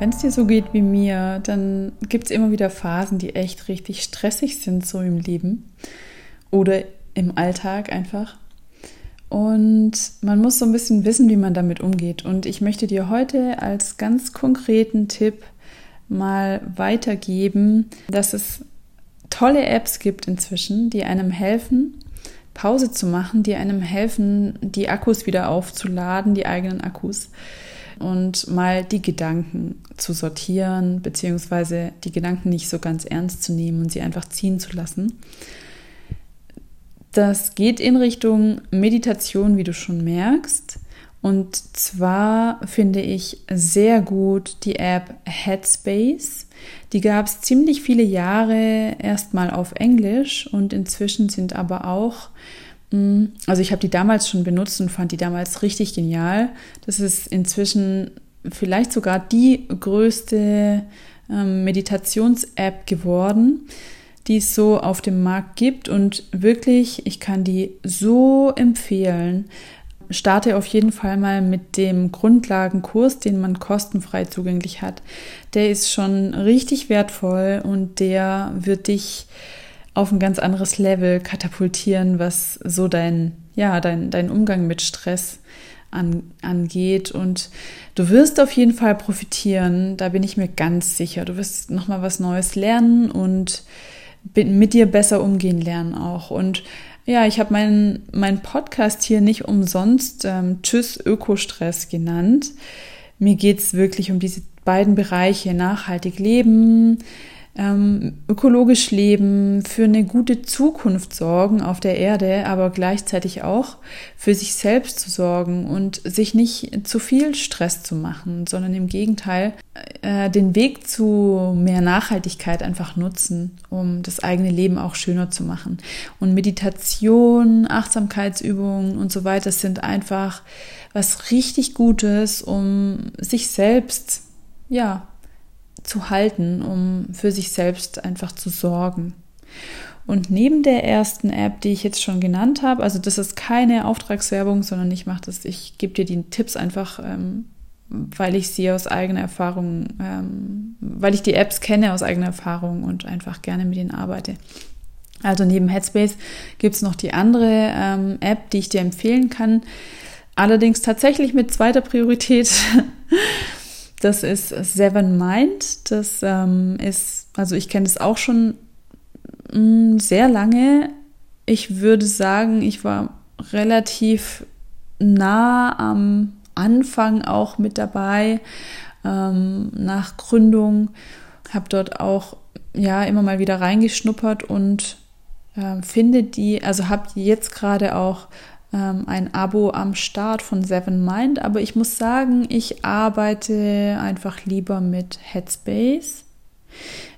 Wenn es dir so geht wie mir, dann gibt es immer wieder Phasen, die echt richtig stressig sind, so im Leben oder im Alltag einfach. Und man muss so ein bisschen wissen, wie man damit umgeht. Und ich möchte dir heute als ganz konkreten Tipp mal weitergeben, dass es tolle Apps gibt inzwischen, die einem helfen, Pause zu machen, die einem helfen, die Akkus wieder aufzuladen, die eigenen Akkus und mal die Gedanken zu sortieren, beziehungsweise die Gedanken nicht so ganz ernst zu nehmen und sie einfach ziehen zu lassen. Das geht in Richtung Meditation, wie du schon merkst. Und zwar finde ich sehr gut die App Headspace. Die gab es ziemlich viele Jahre erstmal auf Englisch und inzwischen sind aber auch also ich habe die damals schon benutzt und fand die damals richtig genial. Das ist inzwischen vielleicht sogar die größte ähm, Meditations-App geworden, die es so auf dem Markt gibt. Und wirklich, ich kann die so empfehlen. Starte auf jeden Fall mal mit dem Grundlagenkurs, den man kostenfrei zugänglich hat. Der ist schon richtig wertvoll und der wird dich auf ein ganz anderes Level katapultieren, was so dein, ja, dein, dein Umgang mit Stress an, angeht. Und du wirst auf jeden Fall profitieren, da bin ich mir ganz sicher. Du wirst nochmal was Neues lernen und mit dir besser umgehen lernen auch. Und ja, ich habe meinen mein Podcast hier nicht umsonst ähm, Tschüss Ökostress genannt. Mir geht es wirklich um diese beiden Bereiche, nachhaltig leben, ähm, ökologisch leben, für eine gute Zukunft sorgen auf der Erde, aber gleichzeitig auch für sich selbst zu sorgen und sich nicht zu viel Stress zu machen, sondern im Gegenteil äh, den Weg zu mehr Nachhaltigkeit einfach nutzen, um das eigene Leben auch schöner zu machen. Und Meditation, Achtsamkeitsübungen und so weiter sind einfach was richtig Gutes, um sich selbst ja zu halten, um für sich selbst einfach zu sorgen. Und neben der ersten App, die ich jetzt schon genannt habe, also das ist keine Auftragswerbung, sondern ich mache das, ich gebe dir die Tipps einfach, ähm, weil ich sie aus eigener Erfahrung, ähm, weil ich die Apps kenne aus eigener Erfahrung und einfach gerne mit ihnen arbeite. Also neben Headspace gibt es noch die andere ähm, App, die ich dir empfehlen kann. Allerdings tatsächlich mit zweiter Priorität. Das ist Seven Mind. Das ähm, ist, also ich kenne das auch schon mh, mm, sehr lange. Ich würde sagen, ich war relativ nah am Anfang auch mit dabei, ähm, nach Gründung. Habe dort auch ja immer mal wieder reingeschnuppert und äh, finde die, also habe jetzt gerade auch ähm, ein Abo am Start von Seven Mind, aber ich muss sagen, ich arbeite einfach lieber mit Headspace.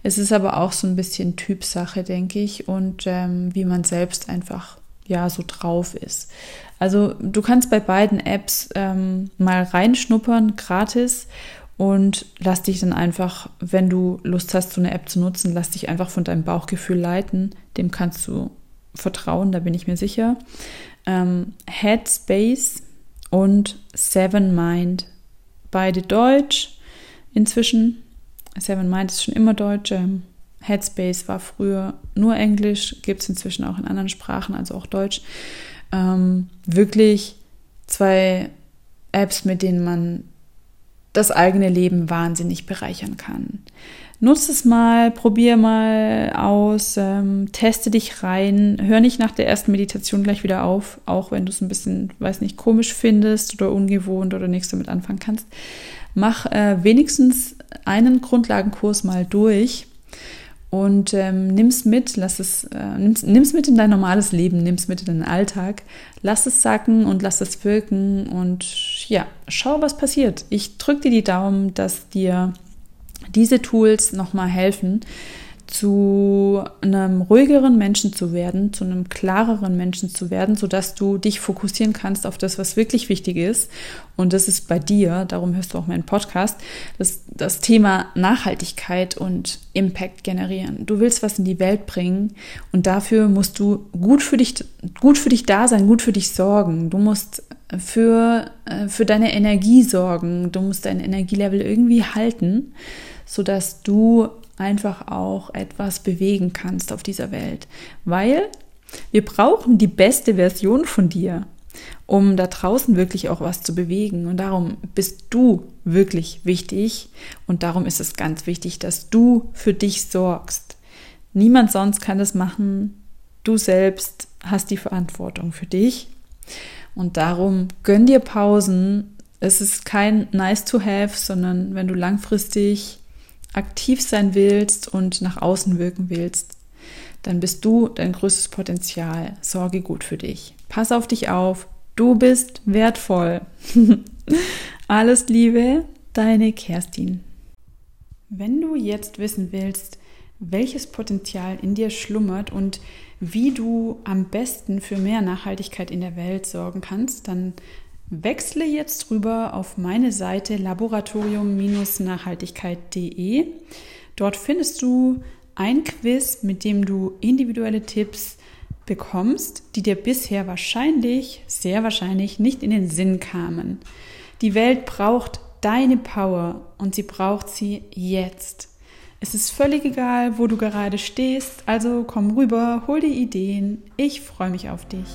Es ist aber auch so ein bisschen Typsache, denke ich, und ähm, wie man selbst einfach ja so drauf ist. Also du kannst bei beiden Apps ähm, mal reinschnuppern, gratis und lass dich dann einfach, wenn du Lust hast, so eine App zu nutzen, lass dich einfach von deinem Bauchgefühl leiten. Dem kannst du vertrauen, da bin ich mir sicher ähm, Headspace und Seven Mind. Beide Deutsch inzwischen. Seven Mind ist schon immer Deutsch. Ähm, Headspace war früher nur Englisch, gibt es inzwischen auch in anderen Sprachen, also auch Deutsch. Ähm, wirklich zwei Apps, mit denen man das eigene Leben wahnsinnig bereichern kann. Nutz es mal, probier mal aus, ähm, teste dich rein, hör nicht nach der ersten Meditation gleich wieder auf, auch wenn du es ein bisschen, weiß nicht, komisch findest oder ungewohnt oder nichts damit anfangen kannst. Mach äh, wenigstens einen Grundlagenkurs mal durch und ähm, nimm's mit, lass es, äh, nimm's, nimm's mit in dein normales Leben, nimm's mit in deinen Alltag, lass es sacken und lass es wirken und ja, schau, was passiert. Ich drücke dir die Daumen, dass dir diese Tools nochmal helfen, zu einem ruhigeren Menschen zu werden, zu einem klareren Menschen zu werden, sodass du dich fokussieren kannst auf das, was wirklich wichtig ist. Und das ist bei dir, darum hörst du auch meinen Podcast, das, das Thema Nachhaltigkeit und Impact generieren. Du willst was in die Welt bringen und dafür musst du gut für dich, gut für dich da sein, gut für dich sorgen. Du musst für, äh, für deine Energie sorgen. Du musst dein Energielevel irgendwie halten, sodass du einfach auch etwas bewegen kannst auf dieser Welt. Weil wir brauchen die beste Version von dir, um da draußen wirklich auch was zu bewegen. Und darum bist du wirklich wichtig. Und darum ist es ganz wichtig, dass du für dich sorgst. Niemand sonst kann das machen. Du selbst hast die Verantwortung für dich. Und darum gönn dir Pausen. Es ist kein nice to have, sondern wenn du langfristig aktiv sein willst und nach außen wirken willst, dann bist du dein größtes Potenzial. Sorge gut für dich. Pass auf dich auf. Du bist wertvoll. Alles Liebe, deine Kerstin. Wenn du jetzt wissen willst, welches Potenzial in dir schlummert und wie du am besten für mehr Nachhaltigkeit in der Welt sorgen kannst, dann wechsle jetzt rüber auf meine Seite laboratorium-nachhaltigkeit.de. Dort findest du ein Quiz, mit dem du individuelle Tipps bekommst, die dir bisher wahrscheinlich, sehr wahrscheinlich nicht in den Sinn kamen. Die Welt braucht deine Power und sie braucht sie jetzt. Es ist völlig egal, wo du gerade stehst, also komm rüber, hol die Ideen. Ich freue mich auf dich.